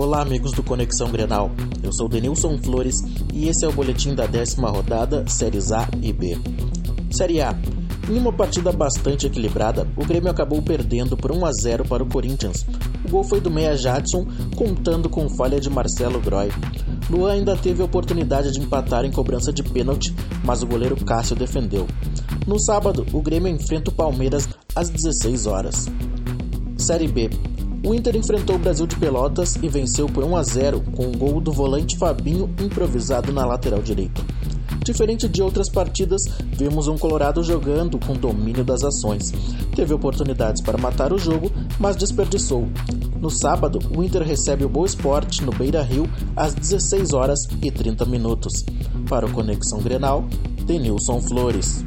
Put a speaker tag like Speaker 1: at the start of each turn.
Speaker 1: Olá, amigos do Conexão Grenal. Eu sou Denilson Flores e esse é o boletim da décima rodada, séries A e B. Série A. Em uma partida bastante equilibrada, o Grêmio acabou perdendo por 1 a 0 para o Corinthians. O gol foi do meia Jadson, contando com falha de Marcelo Groy. Luan ainda teve a oportunidade de empatar em cobrança de pênalti, mas o goleiro Cássio defendeu. No sábado, o Grêmio enfrenta o Palmeiras às 16 horas. Série B. O Inter enfrentou o Brasil de Pelotas e venceu por 1 a 0 com o um gol do volante Fabinho improvisado na lateral direita. Diferente de outras partidas, vimos um Colorado jogando com domínio das ações. Teve oportunidades para matar o jogo, mas desperdiçou. No sábado, o Inter recebe o Boa Esporte no Beira Rio às 16 horas e 30 minutos. Para o Conexão Grenal, Denilson Flores.